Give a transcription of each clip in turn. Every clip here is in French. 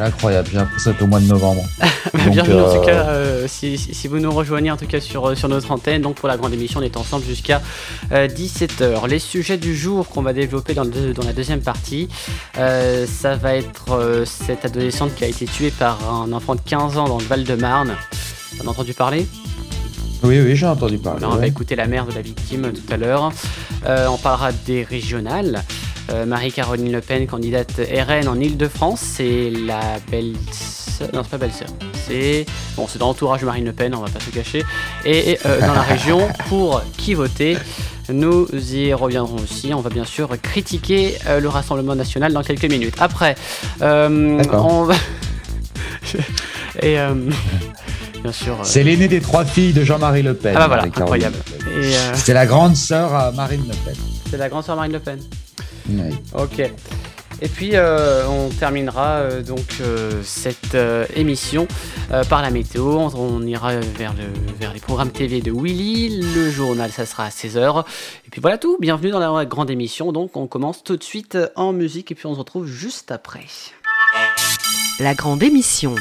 incroyable. J'ai appris ça au mois de novembre. Bienvenue en tout cas, si, si, vous nous rejoignez en tout cas sur, sur notre antenne. Donc pour la grande émission, on est ensemble jusqu'à 17h. Les sujets du jour qu'on va développer dans, le, dans la deuxième partie, ça va être cette adolescente qui a été tuée par un enfant de 15 ans dans le Val-de-Marne. T'en as entendu parler? Oui, oui, j'ai entendu parler. on va écouter la mère de la victime tout à l'heure. Euh, on parlera des régionales. Euh, Marie-Caroline Le Pen, candidate RN en Ile-de-France, c'est la belle non, c'est pas belle-sœur. C'est bon, c'est dans l'entourage de Marine Le Pen, on va pas se cacher. Et, euh, dans la région, pour qui voter? Nous y reviendrons aussi. On va bien sûr critiquer le Rassemblement national dans quelques minutes. Après, on va. et bien sûr. Euh, c'est l'aîné des trois filles de Jean-Marie Le Pen. Ah bah voilà, incroyable. Euh, c'est la grande sœur à Marine Le Pen. C'est la grande sœur Marine Le Pen. Oui. Ok. Et puis euh, on terminera donc cette émission par la météo. On, ira vers, le, vers les programmes TV de Willy. Le journal, ça sera à 16h. Et puis voilà tout. Bienvenue dans la grande émission. Donc on commence tout de suite en musique et puis on se retrouve juste après. La grande émission.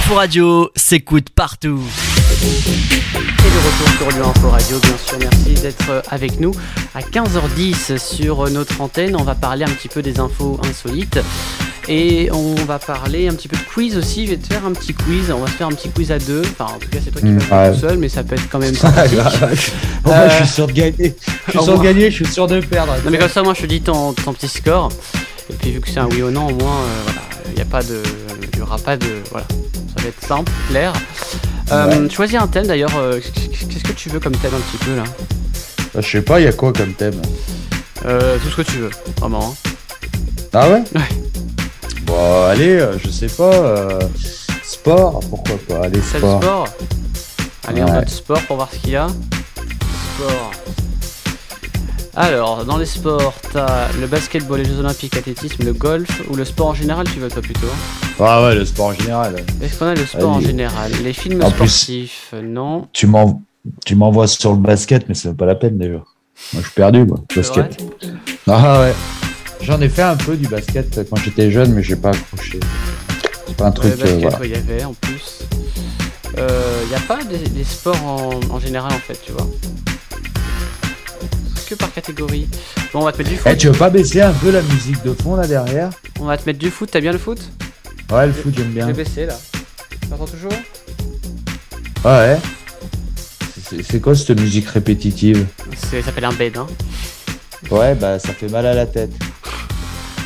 Info Radio s'écoute partout. Et de retour sur Lyon Info Radio, bien sûr, merci d'être avec nous. À 15h10 sur notre antenne, on va parler un petit peu des infos insolites. Et on va parler un petit peu de quiz aussi. Je vais te faire un petit quiz. On va se faire un petit quiz à deux. Enfin, en tout cas, c'est toi qui vas faire tout seul, mais ça peut être quand même sympathique. euh... je suis sûr de gagner? Je suis sûr de gagner, je suis sûr de perdre. Non, mais comme ça, moi, je te dis ton, ton petit score. Et puis, vu que c'est un oui ou non, au moins, euh, voilà, il n'y a pas de. Il n'y aura pas de. Voilà. Ça va être simple, clair. Euh, ouais. Choisis un thème d'ailleurs. Euh, Qu'est-ce que tu veux comme thème un petit peu là bah, Je sais pas, il y a quoi comme thème euh, Tout ce que tu veux, vraiment. Hein. Ah ouais Ouais. Bon, allez, euh, je sais pas. euh, sport, pourquoi pas Allez, sport. sport. Allez, on Ouais. note sport pour voir ce qu'il y a. Sport. Alors, dans les sports, t'as le basketball, les Jeux Olympiques, l'athlétisme, le golf ou le sport en général, tu veux toi plutôt Ah ouais, le sport en général. Est-ce qu'on a le sport en général Les films En sportifs, euh, non. Tu m'en- tu m'envoies sur le basket, mais c'est pas la peine déjà. Moi, je suis perdu, moi. Basket. Ah ouais. J'en ai fait un peu du basket quand j'étais jeune, mais j'ai pas accroché. C'est pas un truc. euh, basket, voilà. ouais, il y avait en plus. Il n'y a pas des, des sports en, en général en fait, tu vois. Que par catégorie. Bon, on va te mettre du foot. Eh, tu veux pas baisser un peu la musique de fond là derrière? On va te mettre du foot. T'as bien le foot? Ouais, le foot, j'aime bien. J'ai baissé là. T'entends toujours? Ouais. C'est- quoi cette musique répétitive? Ça s'appelle un bed, hein. Ouais, bah ça fait mal à la tête.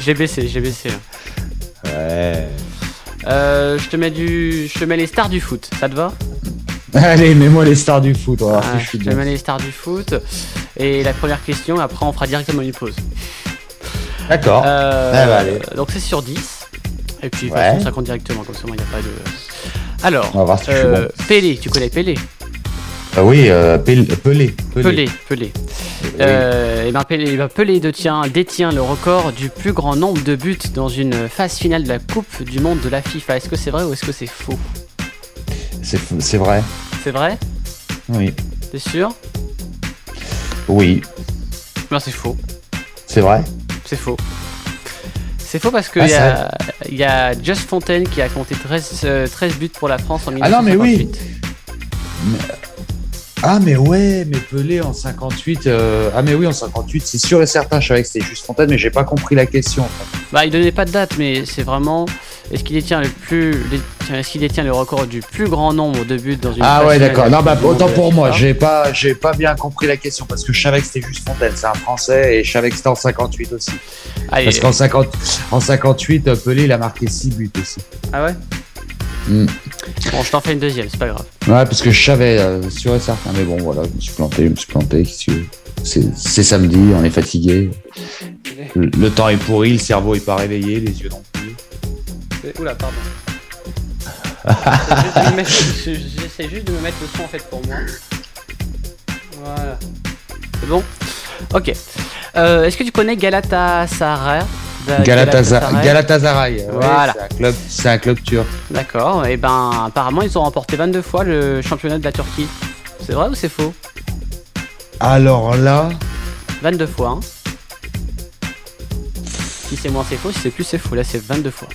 J'ai baissé, j'ai baissé là. Ouais. Euh, je te mets du, je te mets les stars du foot. Ça te va? Allez, mets-moi les stars du foot. On va voir Ah, je suis Je te mets les stars du foot. Et la première question, après on fera directement une pause. D'accord. Euh, Ah bah, allez. donc c'est sur 10. Et puis Ouais. façon, ça compte directement, comme ça il n'y a pas de. Alors, On va voir si euh, bon. Pelé, tu connais Pelé? Ah oui, euh, Pel- Pelé. Pelé, Pelé. Oui. Euh, et ben Pelé, eh ben Pelé détient, détient le record du plus grand nombre de buts dans une phase finale de la Coupe du Monde de la FIFA. Est-ce que c'est vrai ou est-ce que c'est faux? C'est c'est vrai. C'est vrai? Oui. T'es sûr? Oui. Non, c'est faux. C'est vrai? C'est faux. C'est faux parce qu'il Ah, y, a- il y a Just Fontaine qui a compté 13, euh, 13 buts pour la France en Ah non, mais oui. 1958. Ah mais ouais, mais Pelé en 58. euh, Ah mais oui, en 58, c'est sûr et certain. Je savais que c'était juste Fontaine, mais j'ai pas compris la question. en fait. Bah, il donnait pas de date, mais c'est vraiment. Est-ce qu'il détient le plus, est-ce qu'il détient le record du plus grand nombre de buts dans une Ah ouais, d'accord. Non, bah autant pour moi. J'ai pas, j'ai pas bien compris la question parce que je savais que c'était juste Fontaine. C'est un Français et je savais que c'était en 58 aussi. Allez, Parce qu'en 50, en 58, euh, Pelé, il a marqué 6 buts aussi. ah ouais Mm. Bon, je t'en fais une deuxième, c'est pas grave. Ouais, parce que je savais, euh, sûr et certain. Mais bon, voilà, je me suis planté, je me suis planté. C'est c'est samedi, on est fatigué. Le, le temps est pourri, le cerveau est pas réveillé, les yeux non plus. Oula, pardon. J'essaie juste de me mettre- J'essaie juste de me mettre le son en fait pour moi. Voilà. C'est bon? Ok. Euh, Est-ce que tu connais Galatasaray? Galatasaray. Galatasaray. ouais, Voilà. c'est un club, c'est un club turc. D'accord. Et ben, apparemment, ils ont remporté 22 fois le championnat de la Turquie. C'est vrai ou c'est faux? Alors là, 22 fois. Hein. Si c'est moins, c'est faux. Si c'est plus, c'est faux. Là, c'est 22 fois.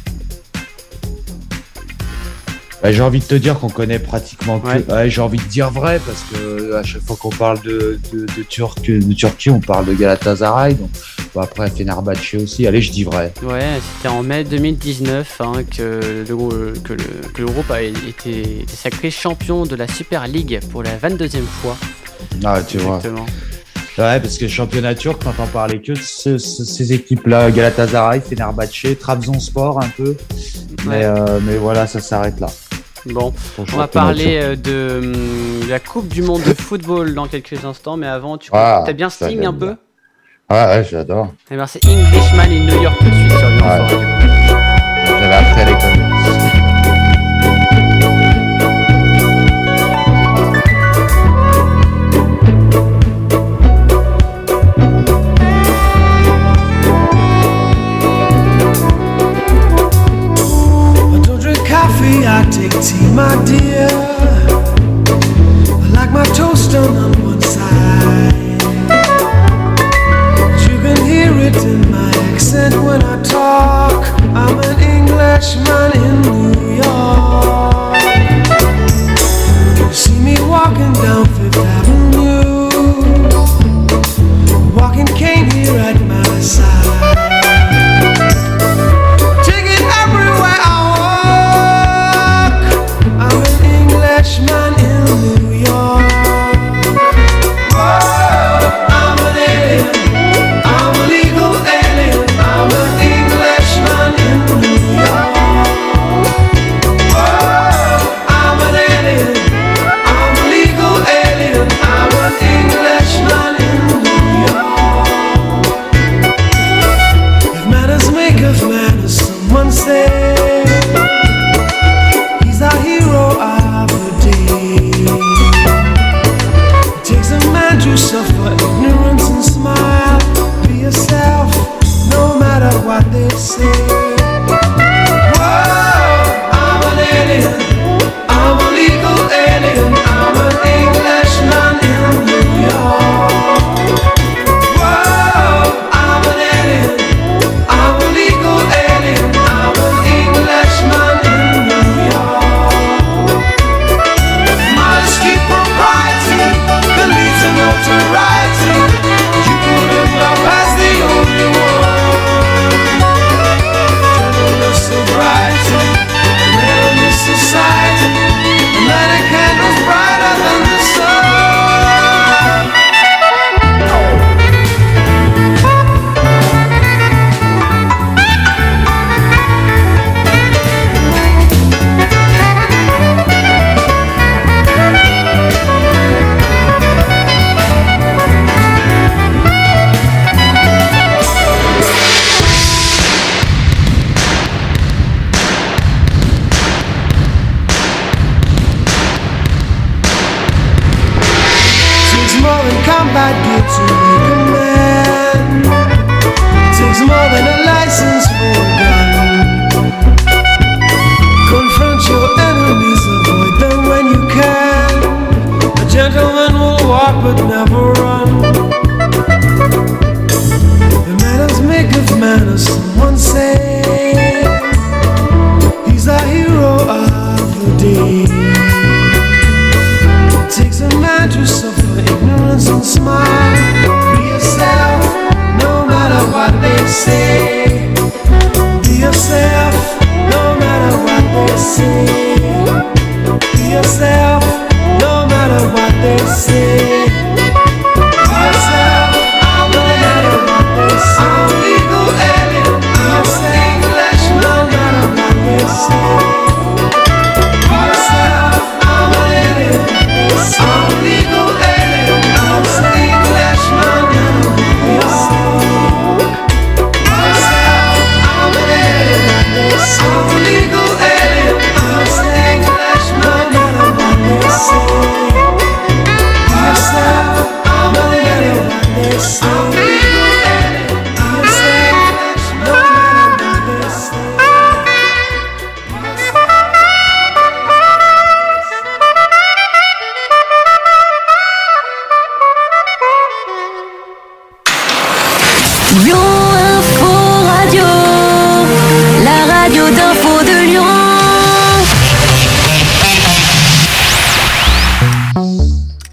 Bah, j'ai envie de te dire qu'on connaît pratiquement que. Ouais. J'ai envie de dire vrai parce que à chaque fois qu'on parle de, de, de, Turc- de Turquie, on parle de Galatasaray. Donc, bon, après, Fenerbahçe aussi. Allez, je dis vrai. Ouais, c'était en mai 2019 hein, que, le, que, le, que le groupe a été sacré champion de la Super League pour la 22e fois. Ah, tu vois. Ouais, parce que le championnat turc, t'entends parler que de ce- ce- ces équipes-là, Galatasaray, Fenerbahçe, Trabzonspor un peu. Mais, Ouais. euh, mais voilà, ça s'arrête là. Bon, on va parler euh, de, hum, de la Coupe du Monde de football dans quelques instants, mais avant, tu Ah, t'as bien Sting un peu. Ouais, ouais, j'adore. Eh ben, c'est Englishman in New York tout de suite sur Lyon Ouais. J'avais appris à l'école. Tea, my dear. I like my toast on one side. You can hear it in my accent when I talk. I'm an Englishman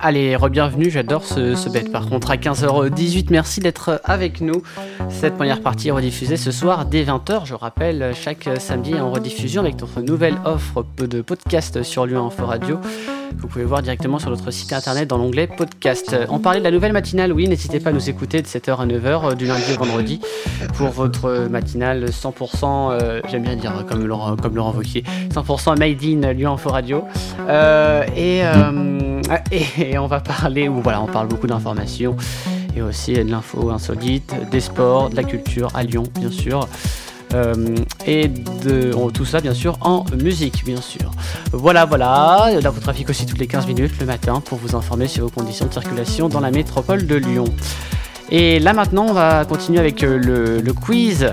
Allez, re-bienvenue, j'adore ce, bête par contre à 15h18, merci d'être avec nous. Cette première partie est rediffusée ce soir dès 20h, je rappelle, chaque samedi en rediffusion avec notre nouvelle offre de podcast sur Lyon Info Radio. Vous pouvez voir directement sur notre site internet dans l'onglet podcast. On parlait de la nouvelle matinale, oui, n'hésitez pas à nous écouter de 7h à 9h du lundi au vendredi pour votre matinale 100%, euh, j'aime bien dire comme Laurent, comme Laurent Wauquiez, 100% made in Lyon Info Radio. Euh, et, euh, et, et on va parler, ou voilà, on parle beaucoup d'informations et aussi de l'info insolite, des sports, de la culture à Lyon, bien sûr. Euh, et de tout ça bien sûr en musique bien sûr. Voilà voilà. Là vous trafic aussi toutes les 15 minutes le matin pour vous informer sur vos conditions de circulation dans la métropole de Lyon. Et là maintenant on va continuer avec euh, le, le quiz.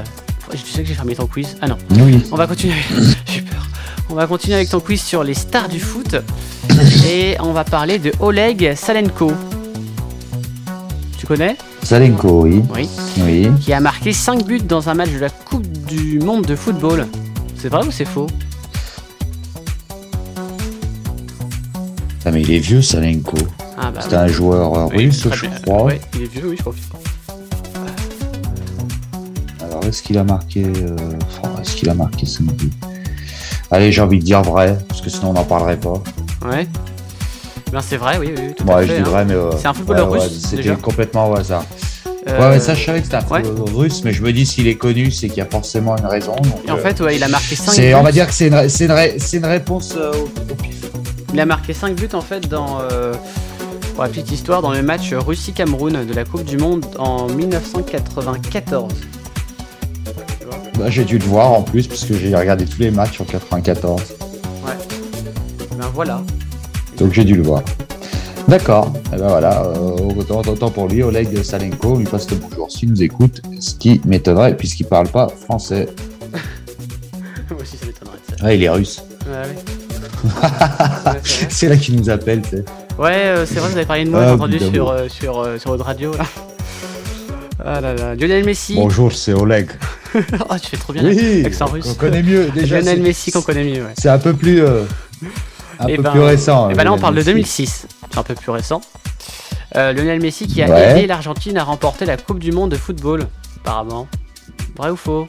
Tu sais que j'ai fermé ton quiz? Ah non. Oui. on va continuer j'ai peur. On va continuer avec ton quiz sur les stars du foot. Et on va parler de Oleg Salenko. Tu connais? Salenko, oui. oui. Oui. qui a marqué 5 buts dans un match de la Coupe du Monde de football. C'est vrai ou c'est faux? Ah, mais il est vieux, Salenko. Ah bah C'était un joueur euh, oui. russe, je crois. Ouais, il est vieux, oui, je crois. Alors, est-ce qu'il a marqué. euh, est-ce qu'il a marqué 5 buts Allez, j'ai envie de dire vrai, parce que sinon on n'en parlerait pas. Ouais. Ben c'est vrai, oui, oui, tout à je fait. dis hein. vrai, mais. euh, C'est un footballeur ouais, russe, C'était complètement au hasard. Euh, Ouais, ouais, ça, je savais que c'était un ouais. russe, mais je me dis s'il est connu, c'est qu'il y a forcément une raison. donc, Et en euh, fait, ouais, il a marqué 5 c'est, buts. on va dire que c'est une, c'est une, une réponse euh, au, au pif. Il a marqué 5 buts en fait dans. euh, pour la petite histoire, dans le match Russie-Cameroun de la Coupe du Monde en 1994. Bah, j'ai dû le voir en plus, parce que j'ai regardé tous les matchs en 94. Ben voilà. Donc j'ai dû le voir. D'accord, et ben voilà, euh, autant, autant pour lui, Oleg Salenko, lui passe le bonjour s'il nous écoute, ce qui m'étonnerait puisqu'il parle pas français. Moi aussi, ça m'étonnerait ça. Ah, il est russe. Ouais, ouais. Ouais, c'est là qu'il nous appelle, tu sais. Ouais, euh, c'est vrai, vous avez parlé de moi, Ah, j'ai entendu sur, euh, sur, euh, sur votre radio. Là. Ah là là. Lionel Messi. Bonjour, c'est Oleg. oh, tu fais trop bien Oui, l'accent russe. on connaît mieux. Déjà, Lionel c'est- Messi qu'on connaît mieux, ouais. C'est un peu plus, euh, un Eh peu ben- plus récent. Et bah là, on parle de Messi. 2006. C'est un peu plus récent. Euh, Lionel Messi qui a Ouais. aidé l'Argentine à remporter la Coupe du Monde de football, apparemment. Vrai ou faux?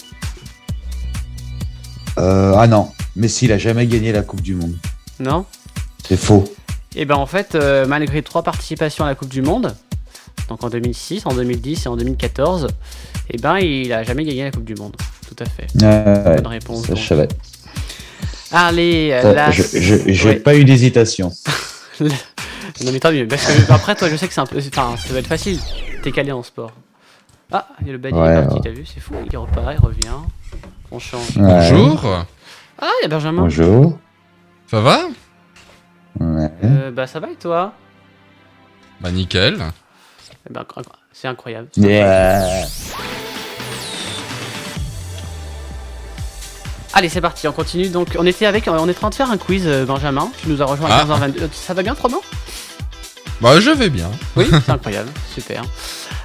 Euh, ah non, Messi, il a jamais gagné la Coupe du Monde. Non? C'est faux. Et ben en fait, euh, malgré trois participations à la Coupe du Monde, donc en 2006, en 2010 et en 2014, et ben il a jamais gagné la Coupe du Monde. Tout à fait. Bonne réponse. ça, je savais. Allez, euh, Ça, la... je- je- J'ai Ouais. pas eu d'hésitation. Non mais tant mieux, parce que après toi je sais que c'est un peu... Enfin, ça doit être facile. T'es calé en sport. Ah, il y a le badge, il est Ouais, parti, ouais. t'as vu, c'est fou. Il repart, il revient. On change. Ouais. Bonjour. Ah, il y a Benjamin. Bonjour. Ça va? Ouais. Euh, bah ça va et toi? Bah nickel. Eh ben, C'est incroyable. Yeah. Allez, c'est parti, on continue. Donc, on était avec, on est en train de faire un quiz, euh, Benjamin. Tu nous as rejoint à Ah. 15h22. Euh, Ça va bien, trop bien Bah je vais bien. Oui, c'est incroyable, super.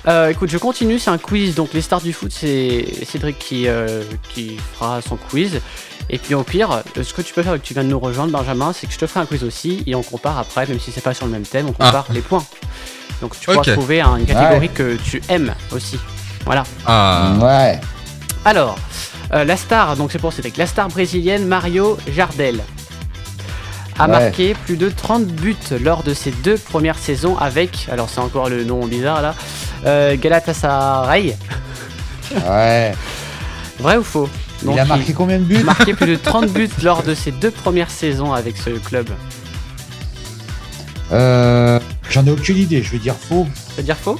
Euh, écoute, je continue, c'est un quiz. Donc, les stars du foot, c'est Cédric qui, euh, qui fera son quiz. Et puis, au pire, ce que tu peux faire, vu que tu viens de nous rejoindre, Benjamin, c'est que je te ferai un quiz aussi. Et on compare après, même si c'est pas sur le même thème, on compare les points. Donc, tu pourras trouver un- une catégorie que tu aimes aussi. Voilà. Ah. Ouais. Alors, euh, la star, donc c'est pour Cédric, la star brésilienne Mario Jardel a Ouais. marqué plus de 30 buts lors de ses deux premières saisons avec, alors c'est encore le nom bizarre là, euh, Galatasaray. Ouais. Vrai ou faux? Donc, il a marqué combien de buts? marqué plus de 30 buts lors de ses deux premières saisons avec ce club. euh, J'en ai aucune idée, je vais dire faux. Ça veut dire faux?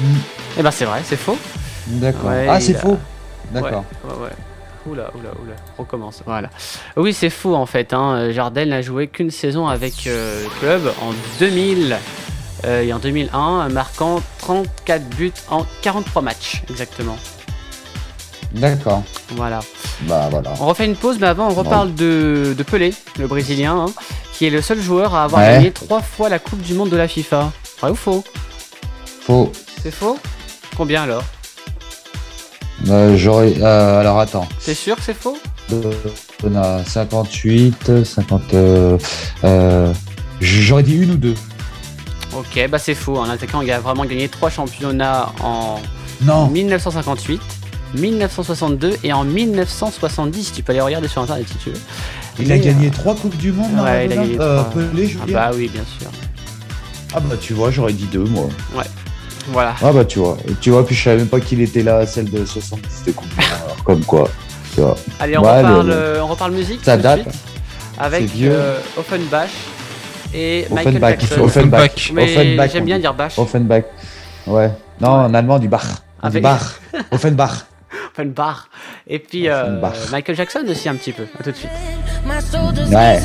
Mm. Eh ben c'est vrai, c'est faux. D'accord. Ouais, ah, c'est a- faux. D'accord. Ouais, ouais, ouais. Oula, oula, oula. On commence. Voilà. Oui, c'est faux en fait. Hein. Jardel n'a joué qu'une saison avec euh, le club en 2000 euh, et en 2001, marquant 34 buts en 43 matchs exactement. D'accord. Voilà. Bah voilà. On refait une pause, mais avant, on reparle de, de Pelé, le Brésilien, hein, qui est le seul joueur à avoir Ouais. gagné trois fois la Coupe du Monde de la FIFA. Vrai ou faux? Faux. C'est faux? Combien alors? Euh, J'aurais. euh, alors attends. T'es sûr que c'est faux? Euh, On a 58, 50. euh, euh, J'aurais dit une ou deux. Ok, bah c'est faux. Un attaquant il a vraiment gagné trois championnats en Non. 1958, 1962 et en 1970. Tu peux aller regarder sur internet si tu veux. Il a gagné trois coupes du monde. Ouais, il a gagné trois. Pelé, Ah bah oui, bien sûr. Ah bah tu vois, j'aurais dit deux moi. Voilà. Ah bah tu vois. Et tu vois, puis je savais même pas qu'il était là, celle de 70 de coupe du monde. Alors, comme quoi. Tu vois. Allez, on, Ouais, reparle, le- euh, on reparle musique Ça tout de date. suite avec euh, Offenbach et Michael Offenbach. Jackson. Offenbach. Offenbach, j'aime bien dire Bach. Offenbach. Ouais. Non, en allemand, du Bach. On dit Bach. Offenbach. Offenbach. Et puis euh. Michael Jackson aussi un petit peu. À tout de suite. Ouais.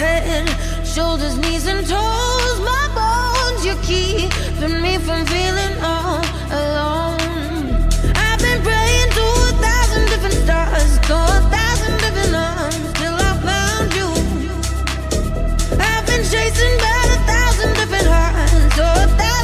Head, shoulders, knees and toes, my bones, you're keeping me from feeling all alone. I've been praying to a thousand different stars, to a thousand different arms, till I found you. I've been chasing by a thousand different hearts, to a thousand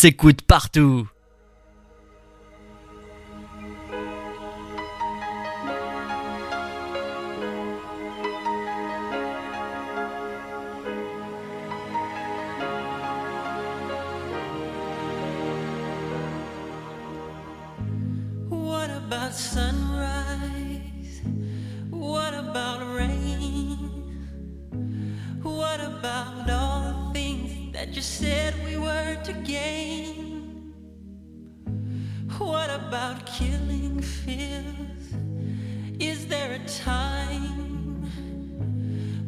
s'écoute partout. sunrise? What about rain? What about that you said we were to gain? What about killing fears? Is there a time?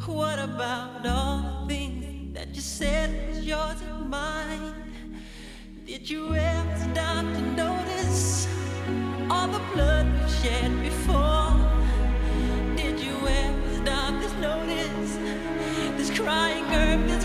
What about all the things that you said was yours and mine? Did you ever stop to notice all the blood we've shed before? Did you ever stop to notice this crying earth?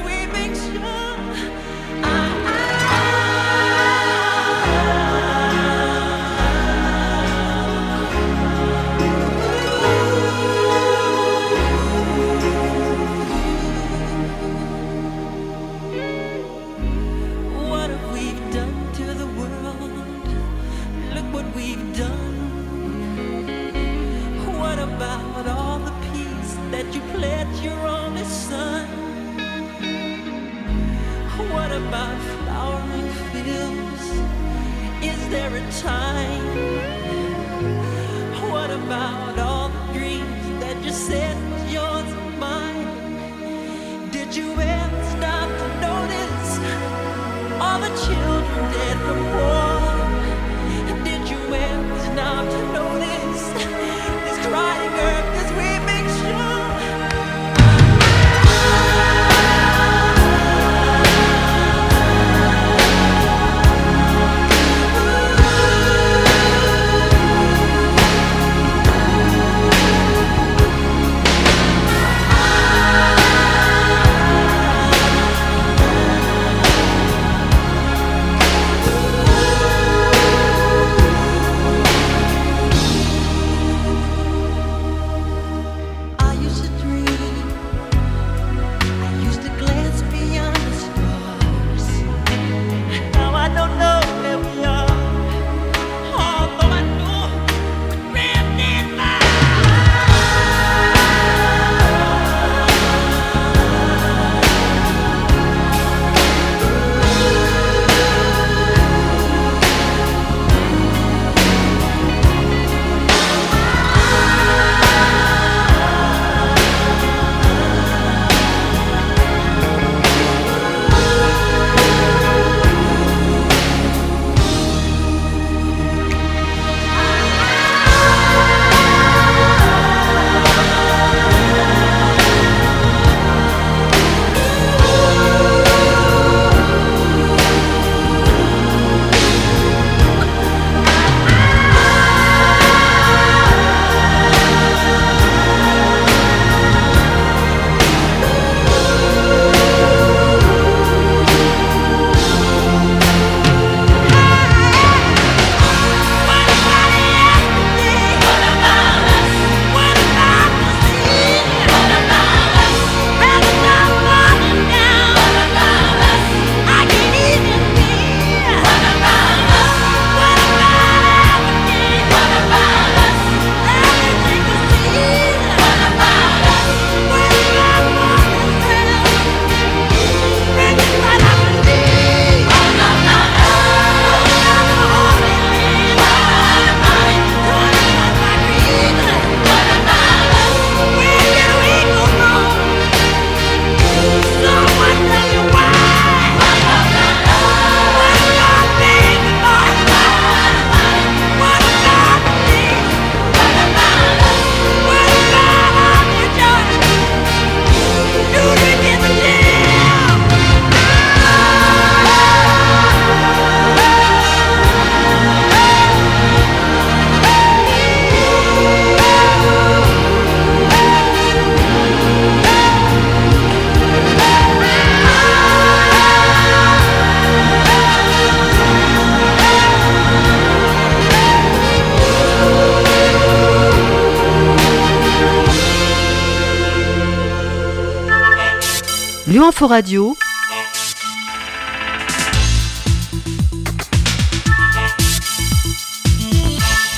Inforadio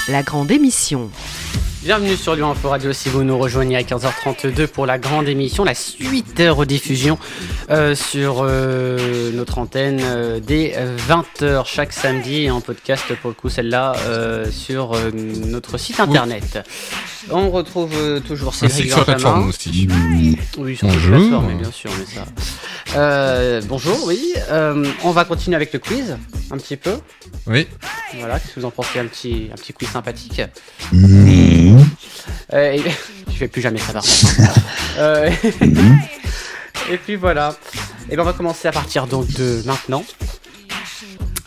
La grande émission. Bienvenue sur Lyon Radio si vous nous rejoignez à 15h32 pour la grande émission, la suite de rediffusion euh, sur euh, notre antenne euh, dès 20h chaque samedi et en podcast pour le coup celle-là euh, sur euh, notre site internet. On retrouve euh, toujours Ainsi Cédric sur la plateforme aussi. Oui, sur Bonjour. plateformes, mais bien sûr, mais ça. Euh, bonjour, oui. Euh, on va continuer avec le quiz, un petit peu. Oui. Voilà, qu'est-ce que vous en pensez Un petit, un petit quiz sympathique. Mmh. Euh, et- je fais plus jamais ça par contre. Et puis voilà. Et ben on va commencer à partir donc de maintenant.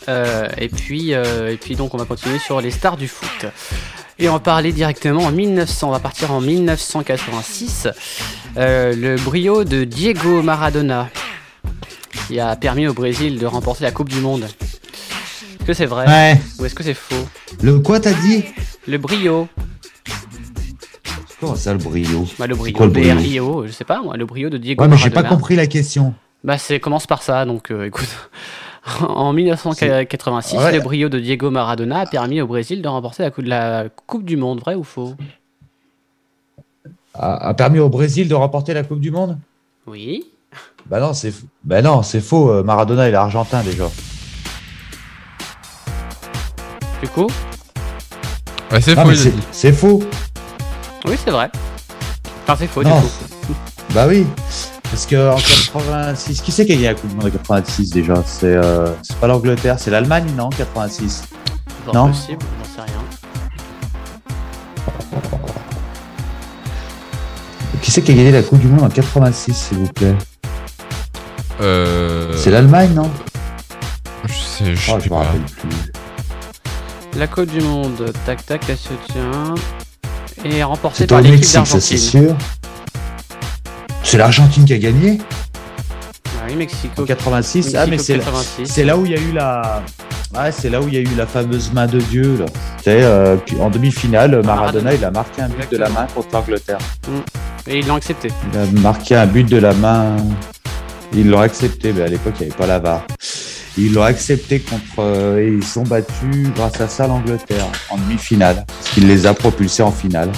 Euh, et puis euh, et puis donc on va continuer sur les stars du foot. Et on va parler directement en 1900. On va partir en 1986. Euh, le brio de Diego Maradona qui a permis au Brésil de remporter la Coupe du Monde. Est-ce que c'est vrai Ouais. ou est-ce que c'est faux? Le quoi t'as dit? Le brio. Comment ça le brio? Bah, le brio, quoi, le brio? B-R-I-O, je sais pas moi, le brio de Diego Ouais, mais j'ai pas compris la question. Bah, c'est commence par ça, donc euh, écoute. en 1986, Ouais. le brio de Diego Maradona a permis au Brésil de remporter la coupe, de la coupe du Monde, vrai ou faux? A, a permis au Brésil de remporter la Coupe du Monde? Oui. Bah non, c'est bah non, c'est faux. euh, Maradona, il est argentin déjà. Du coup? Ouais, c'est faux, c'est faux. Oui, c'est vrai. Enfin, c'est faux, non. du coup. Bah oui. Parce que en 86, qui c'est qui a gagné la Coupe du Monde en 86 déjà? C'est euh, c'est pas l'Angleterre, c'est l'Allemagne, non 86. Fort Non? possible, j'en sais rien. Qui c'est qui a gagné la Coupe du Monde en 86, s'il vous plaît? Euh... C'est l'Allemagne, non? Je sais, je Oh, sais je me rappelle plus. La Coupe du Monde, tac tac, elle se tient. Et remportée C'était par l'équipe Mexique, ça c'est d'Argentine. sûr. C'est l'Argentine qui a gagné Ah oui, Mexico. en 86. Ah, mais c'est 86. c'est là où il y a eu la. Ouais, c'est là où il y a eu la fameuse main de Dieu. Là. Euh, en demi-finale, Maradona, Maradona. il a marqué un but de la main contre l'Angleterre. Et ils l'ont accepté. Il a marqué un but de la main. Ils l'ont accepté, mais à l'époque, il n'y avait pas la VAR. Ils l'ont accepté contre. euh, et ils sont battus grâce à ça l'Angleterre en demi-finale. Ce qui les a propulsés en finale.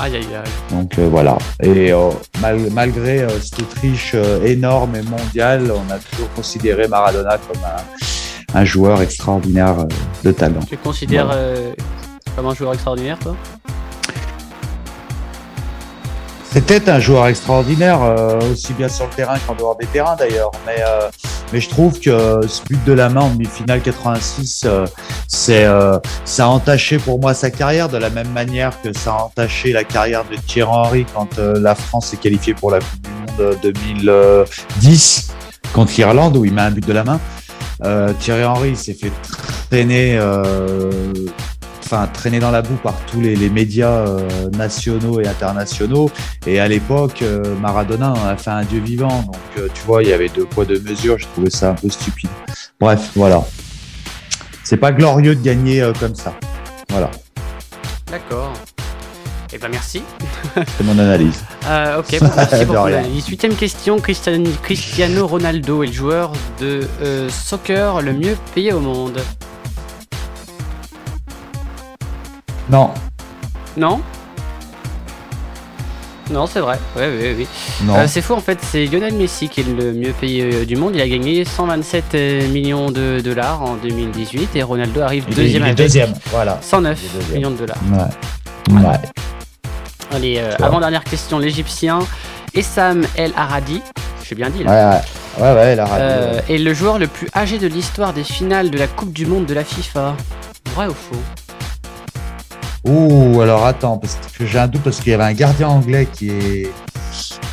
Aïe aïe aïe. Donc euh, voilà. Et euh, mal- malgré cette Autriche énorme et mondiale, on a toujours considéré Maradona comme un, un joueur extraordinaire de talent. Tu le considères Voilà. comme un joueur extraordinaire, toi? C'était un joueur extraordinaire, euh, aussi bien sur le terrain qu'en dehors des terrains d'ailleurs. Mais, euh, mais je trouve que euh, ce but de la main en demi-finale 86, euh, c'est, euh, ça a entaché pour moi sa carrière de la même manière que ça a entaché la carrière de Thierry Henry quand euh, la France s'est qualifiée pour la Coupe du Monde euh, 2010 contre l'Irlande où il met un but de la main. Thierry Henry s'est fait traîner, enfin traîner dans la boue par tous les, les médias euh, nationaux et internationaux. Et à l'époque, euh, Maradona a fait un dieu vivant. Donc, euh, tu vois, il y avait deux poids, deux mesures. Je trouvais ça un peu stupide. Bref, voilà. C'est pas glorieux de gagner comme ça. Voilà, D'accord. Eh ben merci. c'est mon analyse. Euh, ok, bon, merci pour. Huitième question. Cristiano Ronaldo est le joueur de euh, soccer le mieux payé au monde? Non, Non? Non, c'est vrai. Oui, oui, oui. Euh, c'est faux en fait, c'est Lionel Messi qui est le mieux payé euh, du monde. Il a gagné 127 euh, millions de dollars en 2018 et Ronaldo arrive Il est- deuxième il est avec deuxième. Voilà. 109 Il est deuxième. millions de dollars. Ouais. Ouais. Allez, euh, vois. avant-dernière question, l'Égyptien Essam El Aradi, j'ai bien dit Ouais, là, ouais. Ouais, ouais, euh, ouais. est le joueur le plus âgé de l'histoire des finales de la Coupe du Monde de la FIFA. Vrai ou faux? Ouh, alors attends, parce que j'ai un doute parce qu'il y avait un gardien anglais qui est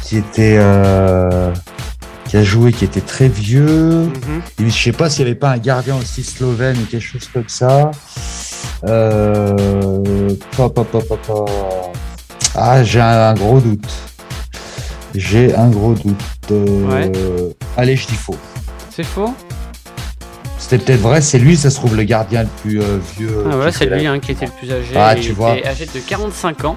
qui était euh, qui a joué, qui était très vieux. Mhm. Et je sais pas s'il y avait pas un gardien aussi slovène ou quelque chose comme ça. Euh... pa, pa, pa. Ah, j'ai un, un gros doute. J'ai un gros doute. Euh, Allez, je dis faux. C'est faux? C'était peut-être vrai, c'est lui, ça se trouve, le gardien le plus euh, vieux. Ah qui ouais, c'est lui hein, qui était le plus âgé. Ah, il tu était vois. âgé de 45 ans.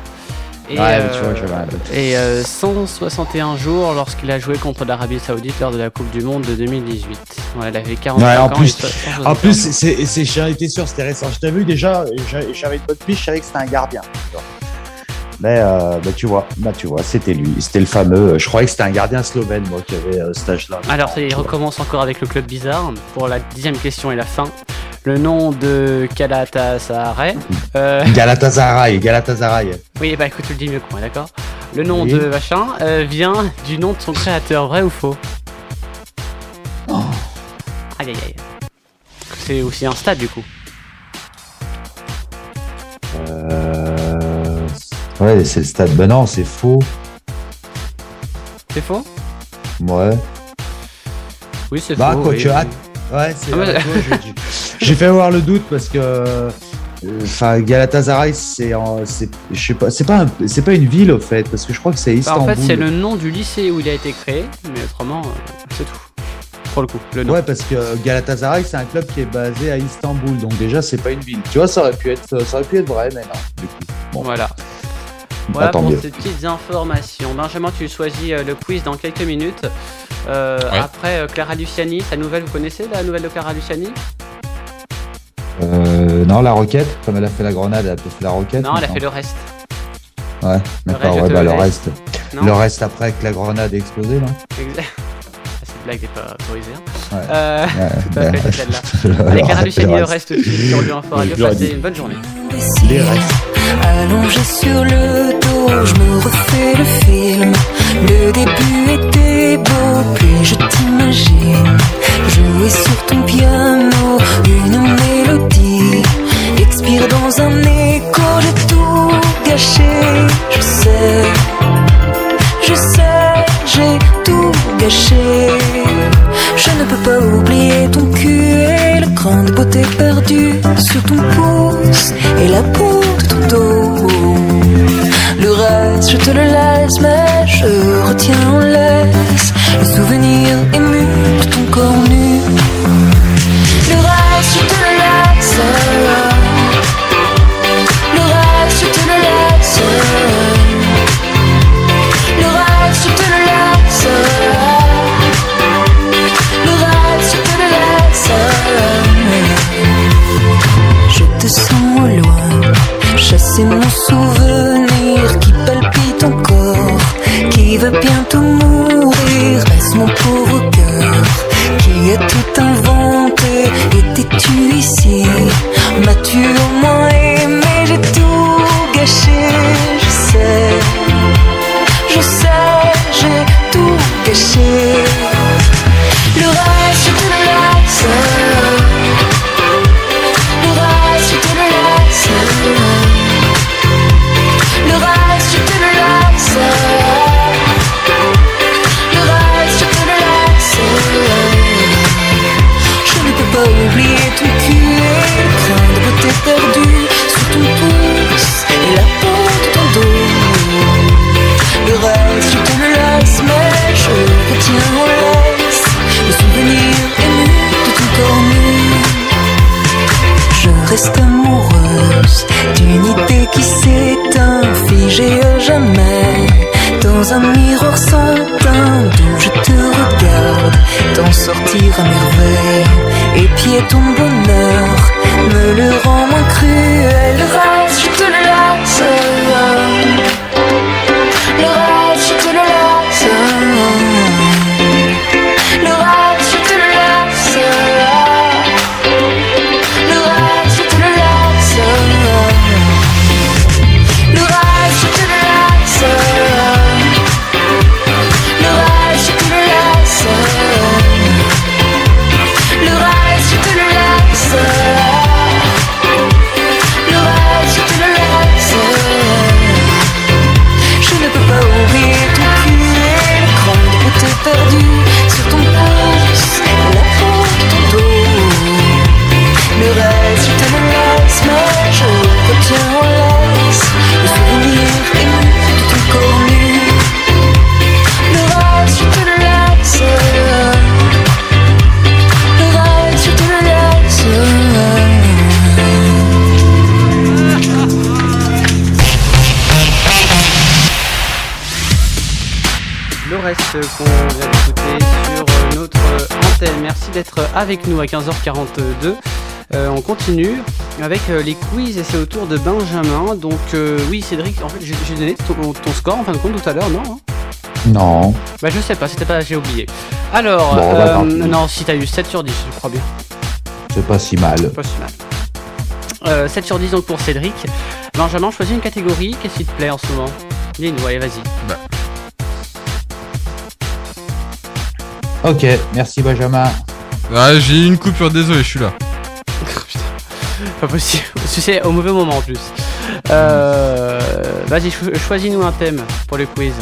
Et, Ouais, euh, tu vois, je vois. et euh, 161 jours lorsqu'il a joué contre l'Arabie Saoudite lors de la Coupe du Monde de 2018. Voilà, il avait 45 Ouais, en ans. plus- et 161 En plus, c'est, c'est, j'en étais sûr, c'était récent. Je t'ai vu déjà, j'a- j'avais une bonne piste, je savais que c'était un gardien. tu vois. Mais euh, bah, tu vois, bah, tu vois, c'était lui, c'était le fameux. Je croyais que c'était un gardien slovène, moi, qui avait euh, cet âge-là. Alors, ça y est, il recommence encore avec le club bizarre pour la dixième question et la fin. Le nom de Galatasaray. Euh, Galatasaray, Galatasaray. oui, bah écoute, tu le dis mieux que moi, d'accord Le nom Oui. de machin euh, vient du nom de son créateur, vrai ou faux? Oh. Aïe aïe aïe. C'est aussi un stade du coup. Ouais, c'est le stade. Ben non, c'est faux. C'est faux? Ouais. Oui, c'est Bah, faux. quoi oui. que, ah, ouais, c'est. Ah ouais, j'ai- fait avoir le doute parce que. euh, Enfin, Galatasaray, c'est, en- c'est, je sais pas, c'est pas, un- c'est pas une ville au fait, parce que je crois que c'est Bah, Istanbul. en fait, c'est le nom du lycée où il a été créé, mais autrement, euh, c'est tout. Pour le coup, le nom. Ouais, parce que Galatasaray, c'est un club qui est basé à Istanbul, donc déjà, c'est pas une ville. Tu vois, ça aurait pu être, ça aurait pu être vrai, mais non. Du coup, bon, Voilà. Bah, Voilà tant pour mieux. ces petites informations. Benjamin, tu choisis euh, le quiz dans quelques minutes. Euh, Ouais. Après, euh, Clara Luciani, sa nouvelle, vous connaissez la nouvelle de Clara Luciani? Euh, non, la roquette, comme elle a fait la grenade, elle a fait la roquette. Non, elle a fait le reste. Ouais, d'accord, ouais, bah, le reste. Non Le reste après que la grenade a explosé, non? Exa- Cette blague n'est pas autorisée. hein. Ouais. Euh, Ouais, tout à fait, c'est celle-là. Allez, Clara Luciani, le reste sur Radio. Je l'aurais Passez une bonne journée. Les restes. Allongé sur le dos, je me refais le film. Le début était beau, puis je t'imagine jouer sur ton piano une mélodie. Expire dans un écho, j'ai tout gâché. Je sais, je sais, j'ai tout gâché. Je ne peux pas oublier ton cul et le cran de beauté perdu sur ton pouce et la peau Le reste, je te le laisse, mais je retiens en laisse le souvenir ému de ton corps nu. Le reste, je te le laisse. Chasser mon souvenir qui palpite encore, qui va bientôt mourir. Reste mon pauvre avec nous à 15h42. Euh, on continue avec euh, les quiz et c'est au tour de Benjamin. Donc euh, oui Cédric, en fait j'ai donné ton, ton score en fin de compte tout à l'heure, non hein? Non. Bah je sais pas, c'était pas, j'ai oublié. Alors, Bon, bah, non si t'as eu 7 sur 10, je crois bien. C'est pas si mal. Pas si mal. Euh, 7 sur 10 donc pour Cédric. Benjamin, choisis une catégorie. Qu'est-ce qui te plaît en ce moment? Dis-nous, allez, vas-y. Ok, merci Benjamin. Ah, j'ai eu une coupure, désolé, je suis là. Pas possible. C'est au mauvais moment en plus. Euh, vas-y, cho- choisis-nous un thème pour le quiz.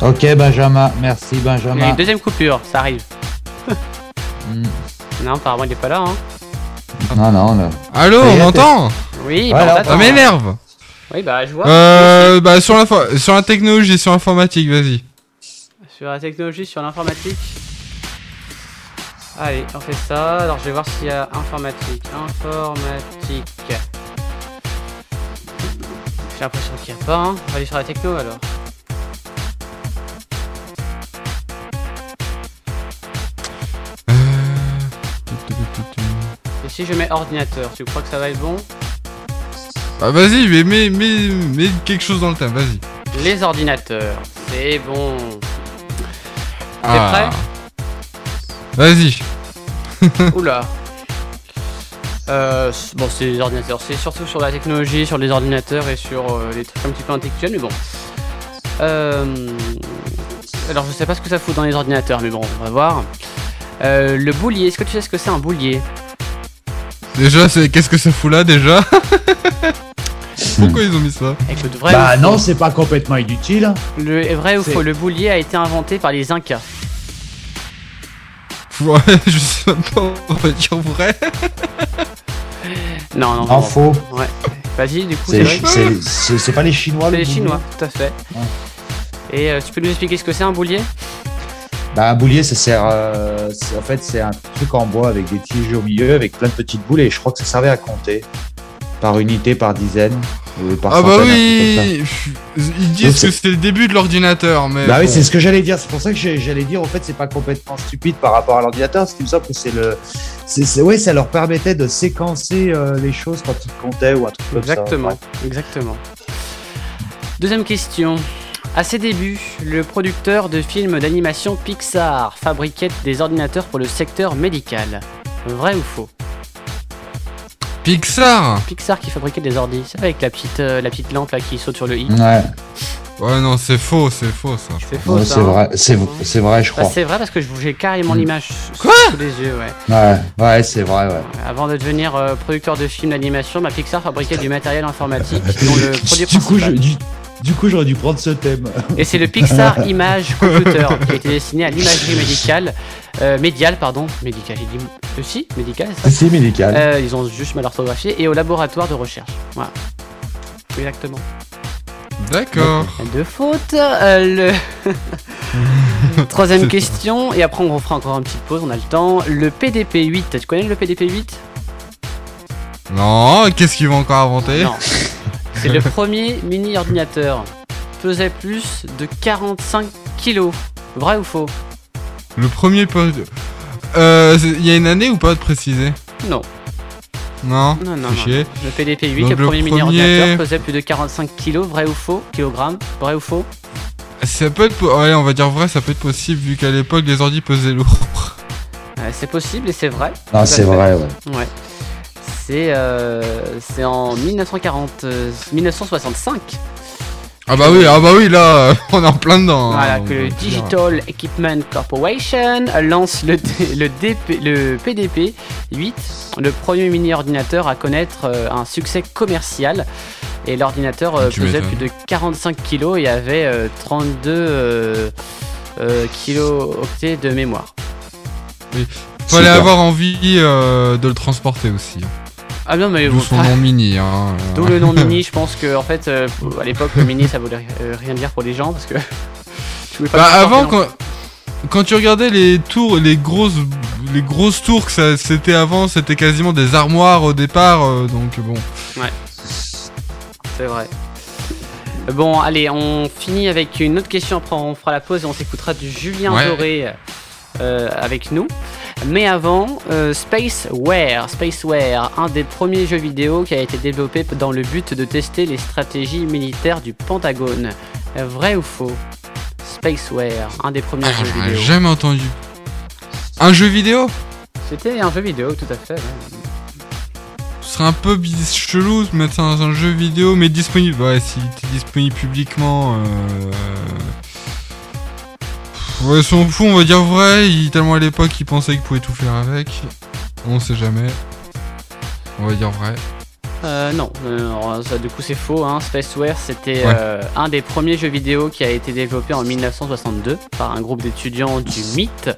Ok Benjamin, merci Il y a Benjamin. une deuxième coupure, ça arrive. Hmm. Non, apparemment il est pas là. Hein. Non, non, non. Allô, Ça y on est, m'entend? Oui, Voilà, bah, on Ça t'attend. m'énerve Oui, bah je vois. Euh, bah, sur, l'info- sur la technologie, sur l'informatique, vas-y. Sur la technologie, sur l'informatique. Allez, on fait ça. Alors je vais voir s'il y a informatique. Informatique. J'ai l'impression qu'il n'y a pas. Hein. On va aller sur la techno alors. Euh... Et si je mets ordinateur, tu crois que ça va être bon? Bah, vas-y, mais mets, mets, mets quelque chose dans le thème, vas-y. Les ordinateurs, c'est bon. Ah. Vas-y. Oula. Euh, bon, c'est les ordinateurs. C'est surtout sur la technologie, sur les ordinateurs et sur euh, les trucs un petit peu intellectuels, mais bon. Euh, alors, je sais pas ce que ça fout dans les ordinateurs, mais bon, on va voir. Euh, le boulier, est-ce que tu sais ce que c'est un boulier? Déjà, c'est qu'est-ce que ça fout là, déjà? Pourquoi ils ont mis ça Écoute, vrai Bah ou faux non, c'est pas complètement inutile. Le vrai ou C'est- faux Le boulier a été inventé par les Incas. Ouais, je sais même pas, on va dire vrai. Non, non, En faux. Ouais. Vas-y, du coup, C'est c'est vrai. c'est- c'est- c'est pas les Chinois C'est le les boulier Chinois, tout à fait. Et euh, tu peux nous expliquer ce que c'est un boulier? Bah, un boulier, ça sert. euh, c'est- en fait, c'est un truc en bois avec des tiges au milieu, avec plein de petites boules, et je crois que ça servait à compter. Par unité, par dizaine, par Ah bah oui Ils disent que c'est le début de l'ordinateur, mais... Bah oui, c'est ce que j'allais dire. C'est pour ça que j'allais dire, en fait, c'est pas complètement stupide par rapport à l'ordinateur. Ce qui me semble que c'est le. c'est ouais, ça leur permettait de séquencer euh, les choses quand ils comptaient ou un truc comme Exactement, ça. exactement. Deuxième question. À ses débuts, le producteur de films d'animation Pixar fabriquait des ordinateurs pour le secteur médical. Vrai ou faux? Pixar Pixar qui fabriquait des ordis, c'est avec la petite, euh, la petite lampe là qui saute sur le i. Ouais, Ouais, non, c'est faux, c'est faux, ça. je C'est faux ouais, ça. c'est hein vrai, c'est c'est vrai, je Bah, crois. c'est vrai parce que je- j'ai carrément Mm. l'image sous sous les yeux, ouais. Ouais, ouais, c'est vrai, ouais. Avant de devenir euh, producteur de films d'animation, bah, Pixar fabriquait du matériel informatique dont le produit Du coup, je- principal. du, du coup, j'aurais dû prendre ce thème. Et c'est le Pixar Image Computer qui a été destiné à l'imagerie médicale, euh, médiale, pardon, médicale, j'ai dit aussi médicale, c'est ça C'est médical. Euh, Ils ont juste mal orthographié et au laboratoire de recherche. Voilà. Exactement. D'accord. De faute. Euh, le... Troisième question, et après on fera encore une petite pause, on a le temps. Le PDP 8, tu connais le PDP 8 Non, qu'est-ce qu'ils vont encore inventer? Non. C'est le premier mini ordinateur. Pesait plus de 45 kilos. Vrai ou faux? Le premier poste... Euh, il y a une année ou pas de préciser? Non. Non Non, non. Le PDP 8, Donc le le premier mini premier- ordinateur, pesait plus de 45 kilos. Vrai ou faux? Kilogrammes. Vrai ou faux? Ça peut être... po- Ouais, on va dire vrai, ça peut être possible, vu qu'à l'époque, les ordi pesaient lourd. Euh, C'est possible et c'est vrai. Tout à c'est fait. vrai, ouais. Ouais. C'est euh, c'est en 1940, euh, 1965 Ah bah oui, ah bah oui, là, on est en plein dedans. voilà, hein, que on le. Digital Equipment Corporation lance le, D- le, DP le PDP 8, le premier mini ordinateur à connaître euh, un succès commercial. Et l'ordinateur pesait plus de 45 kilos et avait euh, 32 euh, euh, kilo-octets de mémoire. Fallait Super. avoir envie euh, de le transporter aussi. Ah non, mais bon, son nom mini. Hein. D'où le nom mini, je pense que en fait, euh, à l'époque, le mini ça voulait euh, rien dire pour les gens parce que tu pouvais pas Bah avant, quand, quand tu regardais les tours, les grosses, les grosses tours que ça- c'était avant, c'était quasiment des armoires au départ, euh, donc bon. non. C'est vrai. Bon, allez, on finit avec une autre question. Après, on fera la pause et on s'écoutera du Julien Ouais. Doré euh, avec nous. Mais avant, euh, Spaceware. Spaceware, un des premiers jeux vidéo qui a été développé dans le but de tester les stratégies militaires du Pentagone. Euh, Vrai ou faux? Spaceware, un des premiers Ah, jeux ai vidéo. jamais entendu. Un jeu vidéo? C'était un jeu vidéo, tout à fait. ouais. Ce serait un peu chelou de mettre ça dans un jeu vidéo, mais disponible. Ouais, s'il était disponible publiquement. Euh... Ouais, son fou, on va dire vrai. Il, tellement à l'époque, il pensait qu'il pouvait tout faire avec. On sait jamais. On va dire vrai. Euh, non, euh, alors, ça, du coup c'est faux. Hein. Spaceware c'était Ouais. euh, un des premiers jeux vidéo qui a été développé en 1962 par un groupe d'étudiants du MIT.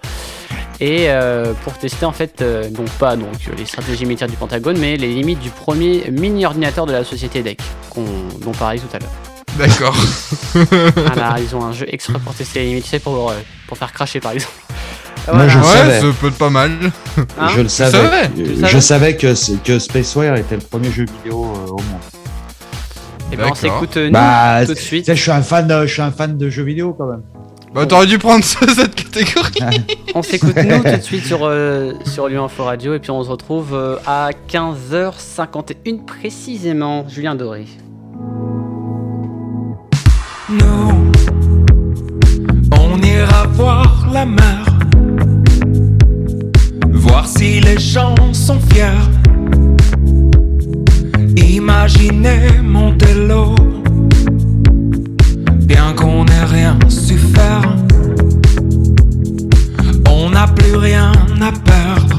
Et euh, pour tester en fait, donc pas donc, les stratégies militaires du Pentagone, mais les limites du premier mini-ordinateur de la société DEC, dont on parlait tout à l'heure. D'accord. Voilà, ils ont un jeu extra pour tester les limites, tu sais, pour, euh, pour faire cracher par exemple. Moi, je ouais, savais. ça peut être pas mal. Hein je le savais. savais Je savais que, que Spaceware était le premier jeu vidéo euh, au monde. Et ben on D'accord. s'écoute euh, nous Bah, tout de tu suite. sais, je suis un fan, de, je suis un fan de jeux vidéo quand même. Bah, t'aurais dû prendre ça, cette catégorie. On s'écoute nous tout de suite sur, euh, sur Lyon Info Radio et puis on se retrouve euh, à 15h51 précisément. Julien Doré. On ira voir la mer, voir si les gens sont fiers. Imaginez Montello, bien qu'on n'ait rien su faire. On n'a plus rien à perdre,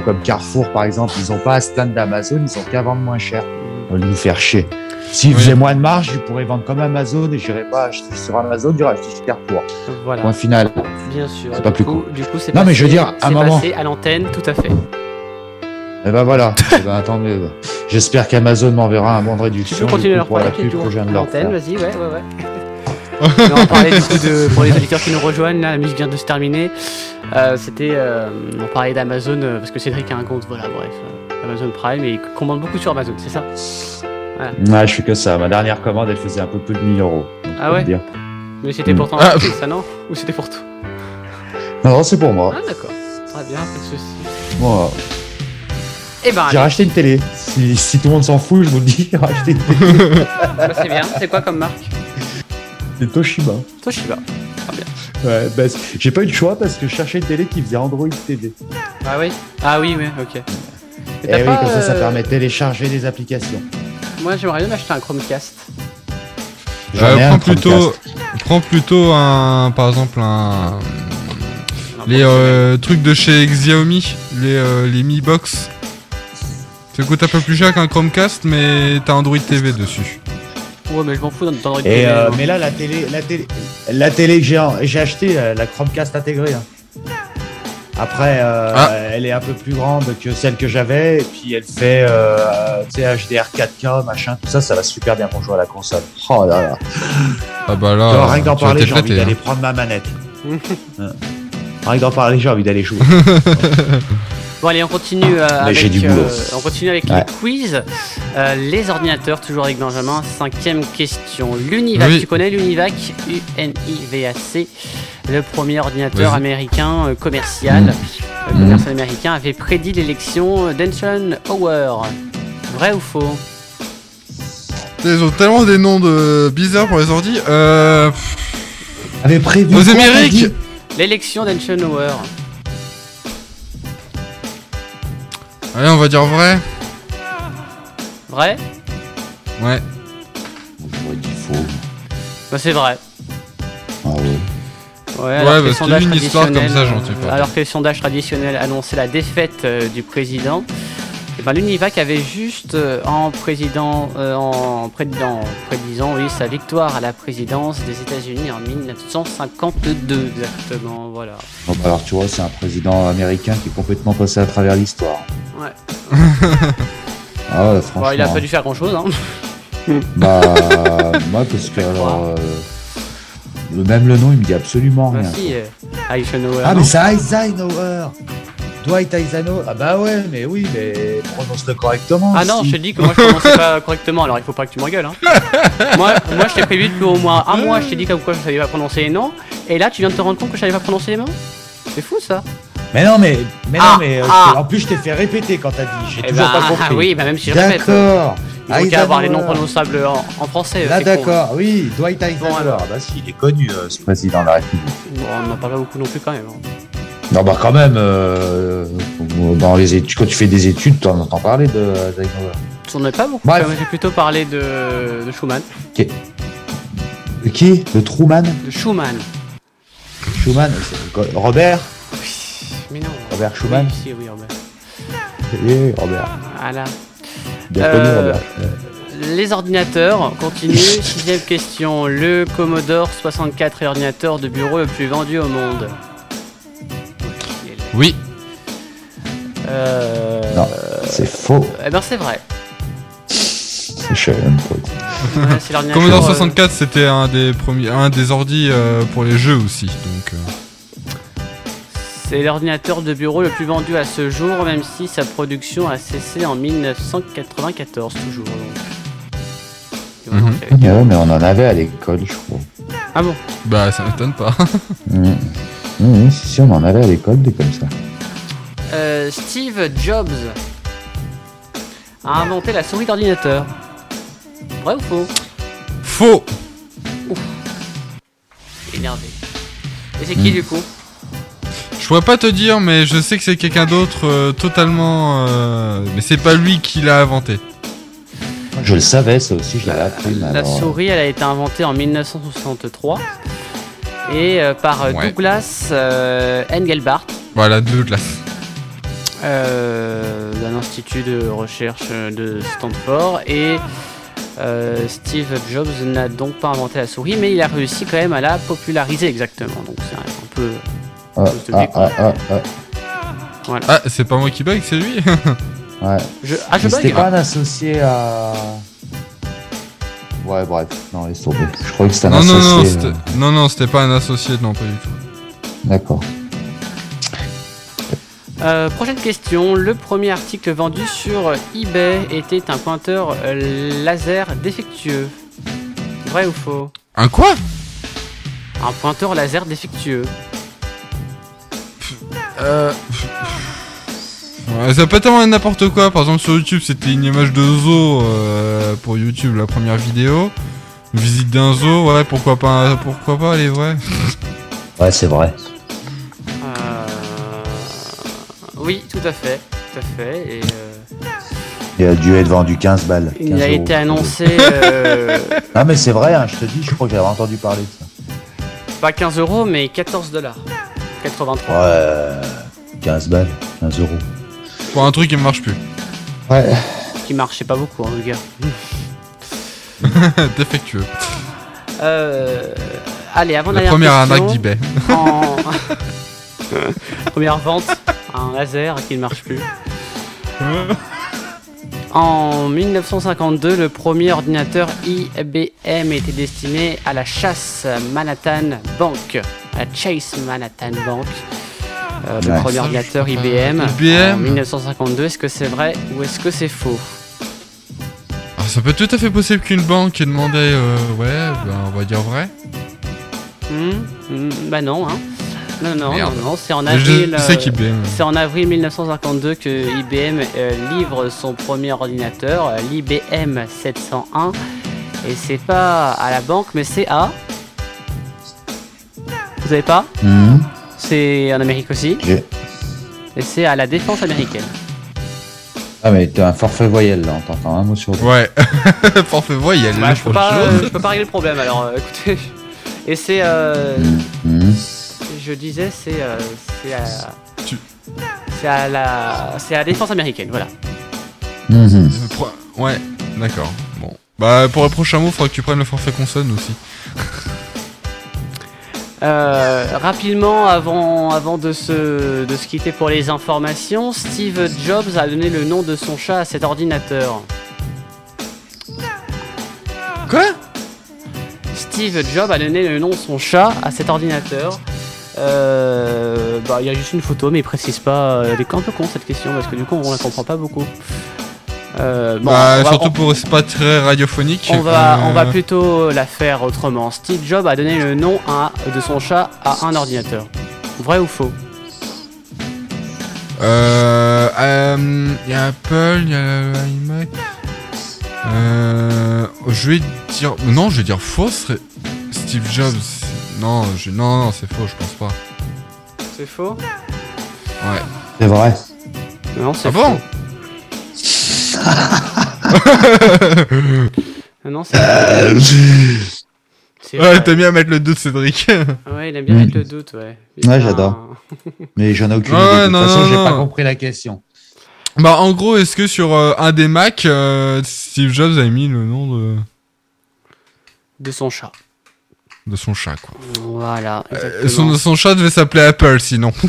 comme Carrefour, par exemple, ils n'ont pas à se plaindre d'Amazon, ils ont qu'à vendre moins cher. Lieu de nous faire chier. S'ils Oui. faisaient moins de marge, ils pourraient vendre comme Amazon et j'irais pas acheter sur Amazon, j'irais acheter sur Carrefour. Voilà, Point final. bien sûr. C'est pas plus coup, du coup, c'est Non, mais je veux dire, à un moment- passé à l'antenne, tout à fait. Et ben voilà. Eh ben, mieux. J'espère qu'Amazon m'enverra un bon de Tu réduction peux continuer leur parler je de leur l'antenne, faire. vas-y, ouais, ouais, ouais. Mais on parlait du coup de, pour les auditeurs qui nous rejoignent, là, la musique vient de se terminer. Euh, C'était, euh, on parlait d'Amazon, euh, parce que Cédric a un compte, voilà, bref, euh, Amazon Prime, et il commande beaucoup sur Amazon, c'est ça? Ouais, je fais que ça. Ma dernière commande, elle faisait un peu plus de 1000 euros. Ah ouais? dire. Mais c'était Mm. pour ton Ah. entreprise, ça non? Ou c'était pour tout Non, c'est pour moi. Ah d'accord, très bien, pas de soucis. Moi, Eh ben, j'ai racheté une télé. Si, si tout le monde s'en fout, je vous le dis, j'ai racheté une télé. bah, c'est bien, c'est quoi comme marque? C'est Toshiba. Toshiba. Ouais, bah, j'ai pas eu le choix parce que je cherchais une télé qui faisait Android TV. Ah oui? Ah oui, oui, ok. Et t'as oui, comme ça, ça euh, permet de télécharger des applications. Moi j'aimerais bien m'acheter un Chromecast. Euh, un prends plutôt, Chromecast. prends plutôt un, par exemple un, les euh, trucs de chez Xiaomi, les euh, les Mi Box. Ça coûte un peu plus cher qu'un Chromecast, mais t'as Android TV dessus. Ouais, mais je m'en fous Et TV, euh, mais là, la télé, la télé, la télé que j'ai, j'ai acheté, euh, la Chromecast intégrée. hein. Après, euh, Ah. elle est un peu plus grande que celle que j'avais, et puis elle fait, euh, tu sais, HDR 4K, machin, tout ça, ça va super bien pour jouer à la console. Oh là là. Ah bah là, rien que d'en tu vas parler, j'ai envie t'éclater, d'aller hein. prendre ma manette. Hein. Rien que d'en parler, j'ai envie d'aller jouer. Bon allez, on continue euh, avec, j'ai du euh, boulot. on continue avec Ouais. les quiz. Euh, les ordinateurs, toujours avec Benjamin. Cinquième question. L'Univac, Oui. tu connais l'Univac? U-N-I-V-A-C. Le premier ordinateur américain euh, commercial, Mm. euh, commercial américain, avait prédit l'élection d'Enson Hower. Vrai ou faux? Ils ont tellement des noms de bizarres pour les ordi. Euh, Avait prévu. aux t'as Amériques. dit Allez, on va dire vrai. Vrai Ouais. J'aurais dit faux. Bah c'est vrai. Ah ouais. Ouais, que bah, les c'était sondages une histoire comme ça, j'en sais pas. Alors que les sondages traditionnels annonçaient la défaite euh, du président, et ben l'Univac avait juste euh, en président, euh, en prédisant, prédisant, oui, sa victoire à la présidence des États-Unis en 1952 exactement. Voilà. Bon, bah, alors tu vois, c'est un président américain qui est complètement passé à travers l'histoire. Ouais. Ah ouais, franchement. Bon, il a pas dû faire grand chose. Hein. Bah, moi, parce que alors, euh, même le nom, il me dit absolument Bah rien. si, euh, Eisenhower. Ah, mais c'est Eisenhower Dwight Eisenhower Ah bah ouais, mais oui, mais prononce-le correctement. Ah non, je te dis que moi je prononçais pas correctement, alors il faut pas que tu m'engueules. Hein. moi, moi je t'ai prévu depuis au moins un mois, je t'ai dit comme quoi je savais pas prononcer les noms, et là tu viens de te rendre compte que je savais pas prononcer les noms C'est fou ça Mais non, mais, mais Ah, non, mais euh, ah. en plus, je t'ai fait répéter quand t'as dit. J'ai Eh toujours ben, pas compris. oui, bah même si je répète. D'accord. Il faut qu'à avoir les noms Eisenhower. prononçables en, en français. Là, hein. d'accord, oui, Dwight Eisenhower. alors. Ah bah si, il est connu, euh, ce président de la République. Bon, on n'en parle pas beaucoup non plus quand même. hein. Non, bah quand même, euh, dans les études, quand tu fais des études, t'en entends parler de euh, Eisenhower. On n'en a pas beaucoup. Bref. J'ai plutôt parlé de, de Schumann. De qui De Truman? De Schumann. Schumann Robert? Mais non. Robert Schumann Oui, si, oui, Robert. Oui, Robert. Voilà. Bien Euh, connu, Robert. Les ordinateurs, on continue. Sixième question. Le Commodore 64 est l'ordinateur de bureau le plus vendu au monde. Oui. Euh... Non. C'est faux. Eh ben c'est vrai. Ouais, c'est l'ordinateur. Commodore euh, 64, c'était un des premiers, un des ordis euh, pour les jeux aussi. Donc. C'est l'ordinateur de bureau le plus vendu à ce jour, même si sa production a cessé en 1994 toujours. donc. Mhm. Ouais, mais on en avait à l'école, je crois. Ah bon? Bah, ça m'étonne pas. Mmh. Mmh, mmh, si, si, on en avait à l'école, des comme ça. Euh, Steve Jobs a inventé la souris d'ordinateur. Vrai ou faux? Faux. Énervé. Et c'est qui Mm. du coup? Je pourrais pas te dire, mais je sais que c'est quelqu'un d'autre euh, totalement. euh, Mais c'est pas lui qui l'a inventé. Je le savais, ça aussi, je l'avais appris. mais La alors, souris, elle a été inventée en 1963 et euh, par euh, Ouais. Douglas euh, Engelbart. Voilà, euh, d'un institut de recherche euh, de Stanford et euh, Steve Jobs n'a donc pas inventé la souris mais il a réussi quand même à la populariser exactement donc c'est un peu Ah, ah, ah, ah, ah. voilà Ah, c'est pas moi qui bug, c'est lui Ouais. Je... Ah, je bug pas un associé à. Ouais, bref, non, laisse tomber. Je croyais que c'était un Non, non, non, associé. c'était- euh, non, non, c'était pas un associé, non, pas du tout. D'accord. Euh, prochaine question. Le premier article vendu sur eBay était un pointeur euh, laser défectueux. Vrai ou faux? Un quoi? Un pointeur laser défectueux. Euh. Ouais, ça peut être tellement n'importe quoi. Par exemple, sur YouTube, c'était une image de zoo euh, pour YouTube, la première vidéo. Une visite d'un zoo, ouais, pourquoi pas, pourquoi pas, elle est vraie. Ouais, c'est vrai. Euh, Oui, tout à fait. Tout à fait. Et, euh, Il a dû être vendu 15 balles. il 15 a euros. été annoncé euh, Non, mais c'est vrai, hein, je te dis, je crois que j'avais entendu parler de ça. pas 15 euros, mais 14 dollars. 83. Ouais, 15 balles, 15 euros. Pour un truc qui ne marche plus. Ouais. Qui marchait pas beaucoup, hein, le gars. Défectueux. Euh, allez, avant La première arnaque d'eBay. En... Première vente, un laser qui ne marche plus. En 1952, le premier ordinateur IBM était destiné à la chasse Manhattan Bank, à Chase Manhattan Bank. Euh, le Ouais. premier ordinateur pas. IBM, IBM. en 1952. Est-ce que c'est vrai ou est-ce que c'est faux? Ah, ça peut tout à fait possible qu'une banque ait demandé, euh, ouais, ben, on va dire vrai. Hmm Hmm, Bah non, hein. Non, non, Merde. non, non, c'est en avril. euh. C'est en avril 1952 que IBM euh, livre son premier ordinateur, euh, l'IBM 701. Et c'est pas à la banque, mais c'est à. Vous savez pas Mhm. C'est en Amérique aussi. Et c'est à la défense américaine. Ah, mais t'as un forfait voyelle là, on t'entend un mot sur deux. Ouais. Forfait voyelle. Bah, je, peux pas, euh, je peux pas régler le problème alors euh, écoutez. Et c'est. euh, Mhm. je disais, c'est. euh, c'est à. Tu- C'est à la. C'est à la défense américaine, voilà. Mhm. Ouais, d'accord. Bon. Bah, pour le prochain mot, faudra que tu prennes le forfait consonne aussi. Euh, rapidement, avant, avant de, se, de se quitter pour les informations, Steve Jobs a donné le nom de son chat à cet ordinateur. Quoi? Steve Jobs a donné le nom de son chat à cet ordinateur. Euh, bah, il y a juste une photo, mais il précise pas. Elle est un peu con cette question parce que du coup, on la comprend pas beaucoup. Euh, bon, Bah, va- surtout on- pour c'est pas très radiophonique. On va, Euh, on va plutôt la faire autrement. Steve Jobs a donné le nom à- de son chat à un ordinateur. Vrai ou faux? Euh. euh, y a Apple, y a l'iMac. Euh. Je vais dire. Non, je vais dire faux. ce serait Steve Jobs. Non, je... non, non, c'est faux, je pense pas. C'est faux? Ouais. C'est vrai. Non, c'est Ah bon? faux. Non, c'est Ouais, t'as mis à mettre le doute, Cédric. Ouais, il aime bien mettre le doute, ouais. Ouais, j'adore. Mais j'en ai aucune Ouais, idée. De toute non, façon, non, j'ai pas compris la question. bah, en gros, est-ce que sur euh, un des Mac, euh, Steve Jobs a mis le nom de, De son chat. de son chat, quoi Voilà. Euh, son, son chat devait s'appeler Apple, sinon.